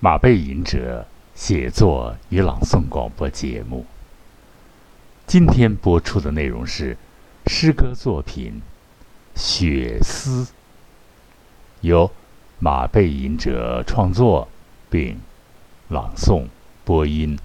马背吟者写作与朗诵广播节目。今天播出的内容是诗歌作品《雪丝》，由马背吟者创作并朗诵播音。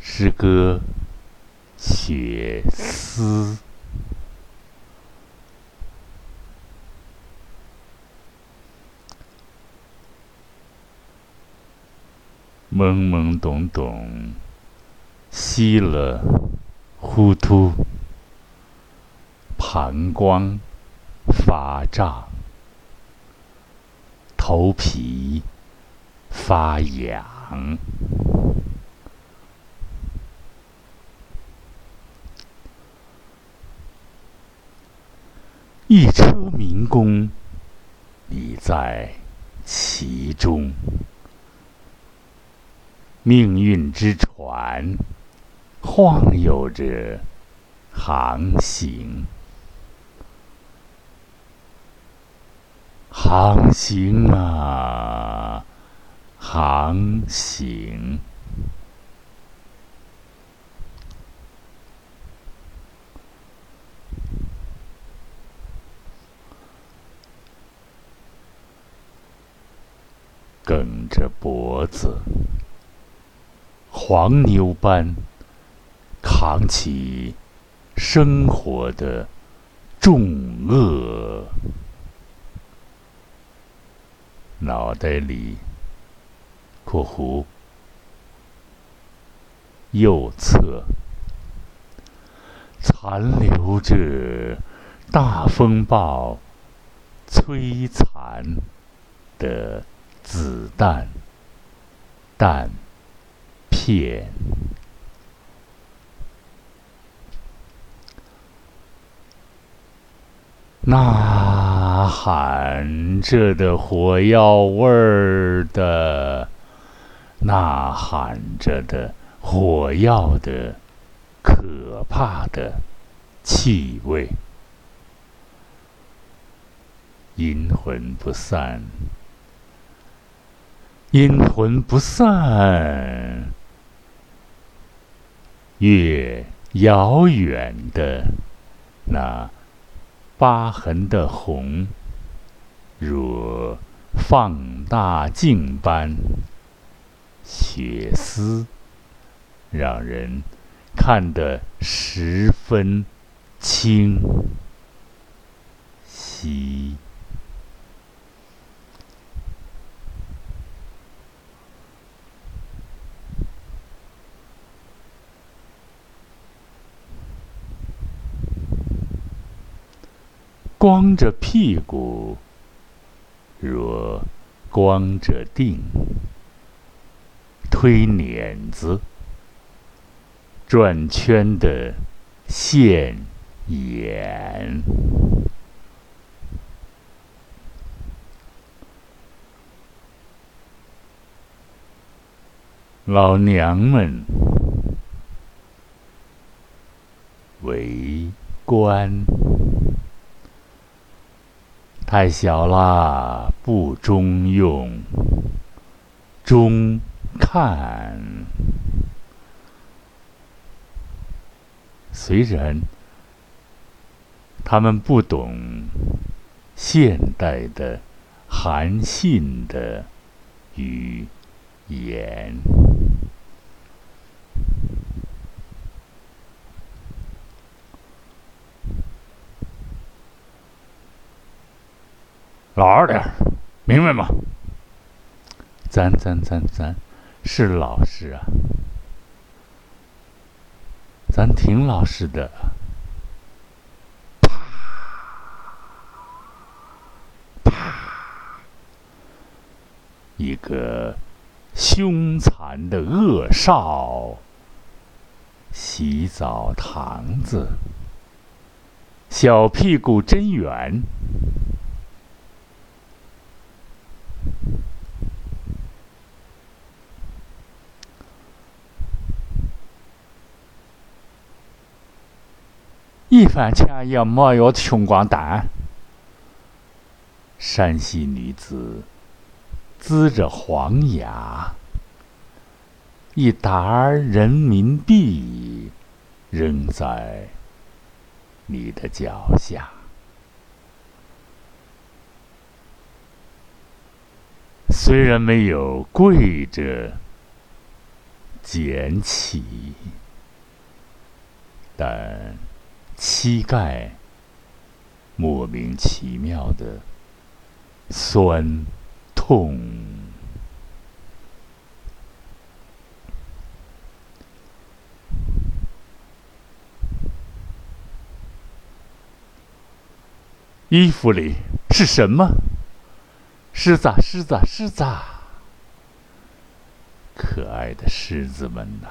诗歌《雪丝》。懵懵懂懂，稀了，糊涂，膀胱发胀，头皮发痒，一车民工，你在其中。命运之船，晃悠着航行，航行啊，航行。梗着脖子。黄牛般扛起生活的重轭，脑袋里（括弧右侧）残留着大风暴摧残的子弹弹。片，呐喊着的火药味儿的，呐喊着的火药的可怕的气味，阴魂不散，阴魂不散。越遥远的那疤痕的红，如放大镜般血丝，让人看得十分清晰。光着屁股，若光着腚，推碾子，转圈的现眼，老娘们围观。太小啦，不中用。中看，虽然他们不懂现代的韩信的语言。老实点明白吗？咱咱咱咱是老实啊，咱挺老实的。啪啪，一个凶残的恶少，洗澡堂子，小屁股真圆。一番钱也没有穷光蛋，山西女子呲着黄牙，一沓人民币扔在你的脚下。虽然没有跪着捡起，但膝盖莫名其妙的酸痛。衣服里是什么？狮子，狮子，狮子！可爱的狮子们呐，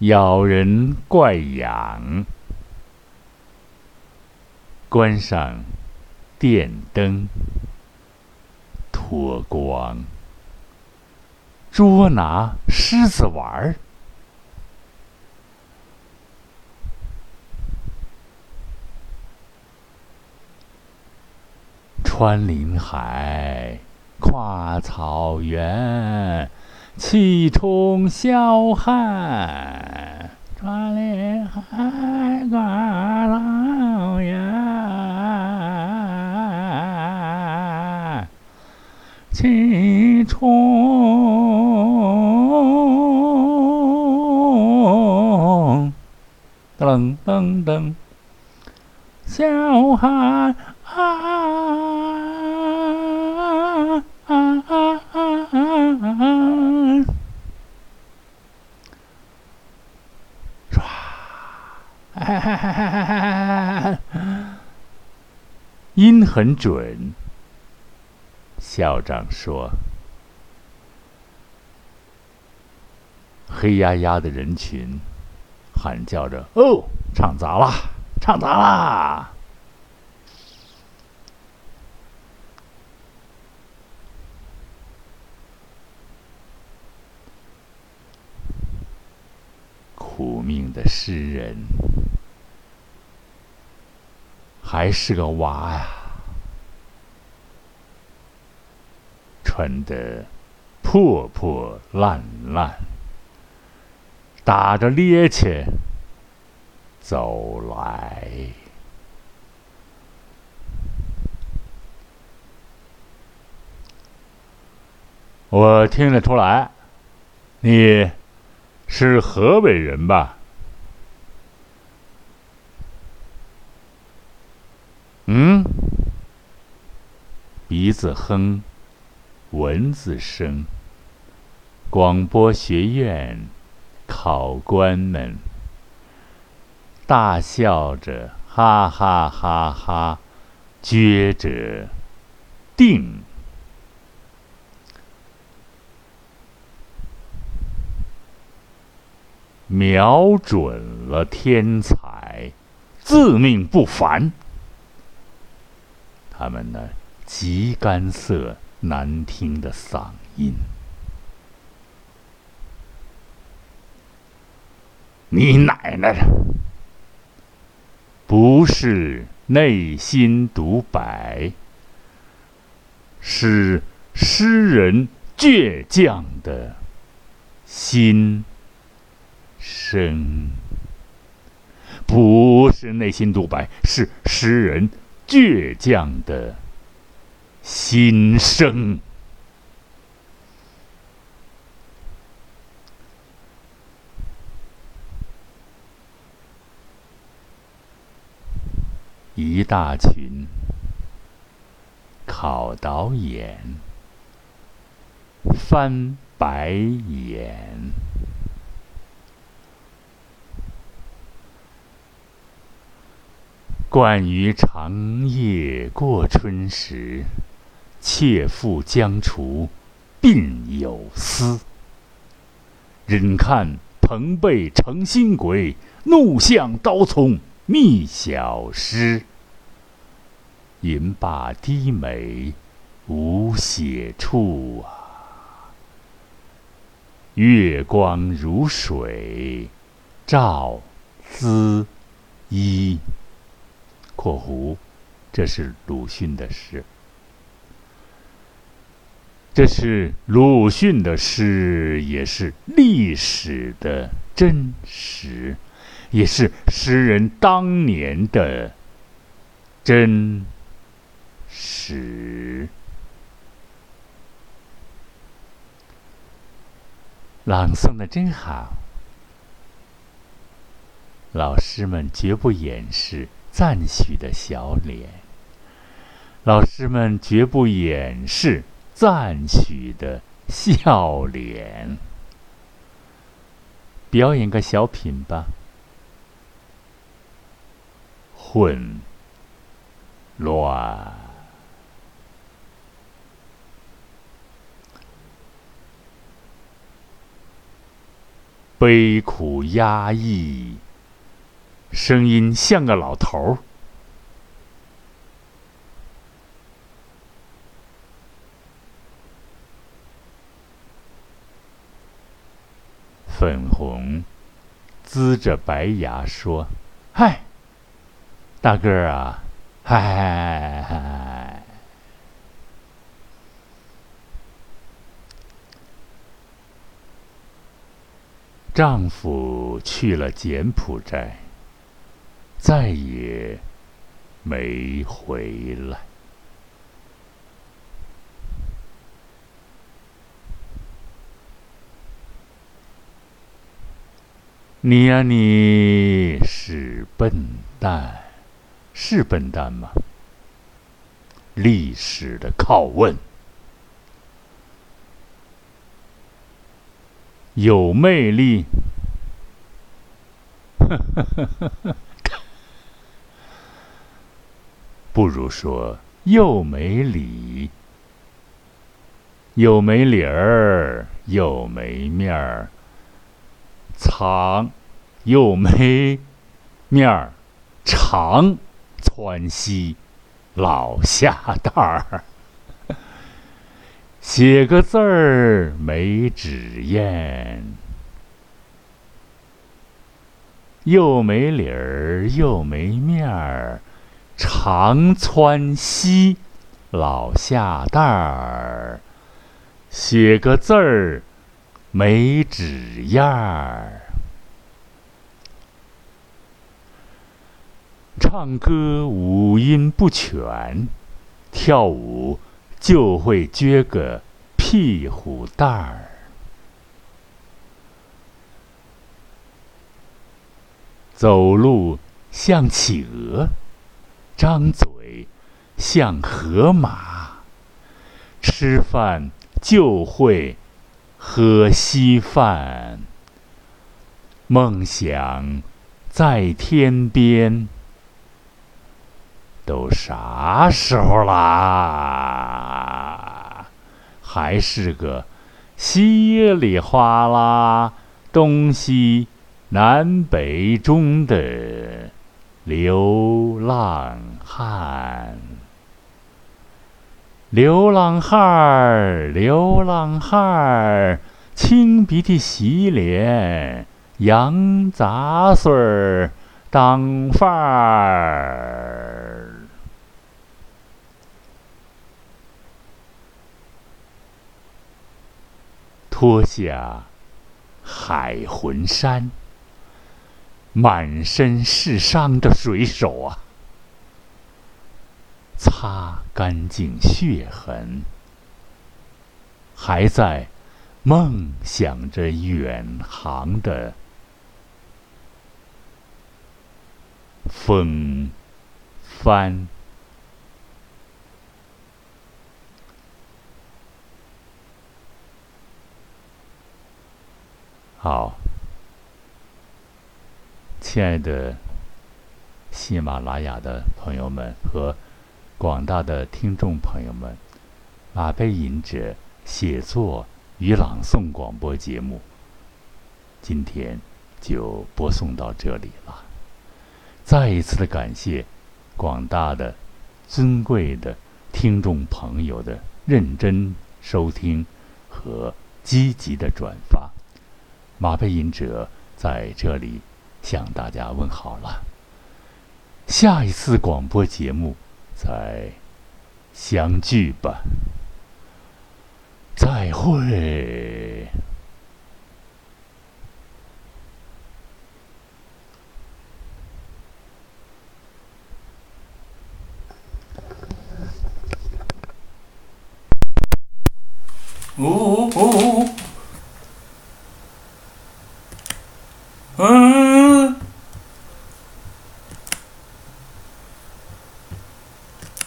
咬人怪痒。关上电灯，脱光，捉拿狮子玩儿。穿林海，跨草原，气冲霄汉。穿林海，跨草原，气冲噔噔噔，霄汉。音很准。校长说：“黑压压的人群喊叫着：‘哦，唱砸了，唱砸了！’苦命的诗人。”还是个娃呀，穿得破破烂烂，打着趔趄走来。我听得出来，你是河北人吧？嗯，鼻子哼，蚊子声。广播学院考官们大笑着，哈哈哈哈，撅着腚，瞄准了天才，自命不凡。他们呢极干涩难听的嗓音，你奶奶的！不是内心独白，是诗人倔强的心声。不是内心独白，是诗人。倔强的心声，一大群考导演翻白眼。惯于长夜过春时，妾妇将厨，鬓有丝。忍看朋辈成新鬼，怒向刀丛觅小诗。吟罢低眉，无写处啊。月光如水，照滋衣。括弧，这是鲁迅的诗。这是鲁迅的诗，也是历史的真实，也是诗人当年的真实。朗诵的真好，老师们绝不掩饰赞许的小脸，老师们绝不掩饰。赞许的笑脸，表演个小品吧。混乱，悲苦压抑，声音像个老头儿。粉红呲着白牙说：“嗨，大个儿啊，嗨！”丈夫去了柬埔寨，再也没回来。你呀，你是笨蛋，是笨蛋吗？历史的拷问，有魅力，不如说又没理，又没理儿，又没面儿。长又没面儿，长窜稀老下蛋儿，写个字儿没纸砚，又没理儿又没面儿，长窜稀老下蛋儿，写个字儿。没纸样儿，唱歌五音不全，跳舞就会撅个屁股蛋儿，走路像企鹅，张嘴像河马，吃饭就会。喝稀饭，梦想在天边，都啥时候啦？还是个稀里哗啦、东西南北中的流浪汉。流浪汉儿，流浪汉儿，清鼻涕洗脸，洋杂碎儿当饭儿。脱下海魂衫，满身是伤的水手啊！擦干净血痕，还在梦想着远航的风帆。好，亲爱的喜马拉雅的朋友们和。广大的听众朋友们，马背吟者写作与朗诵广播节目，今天就播送到这里了。再一次的感谢广大的尊贵的听众朋友的认真收听和积极的转发。马背吟者在这里向大家问好了。下一次广播节目再相聚吧。再会。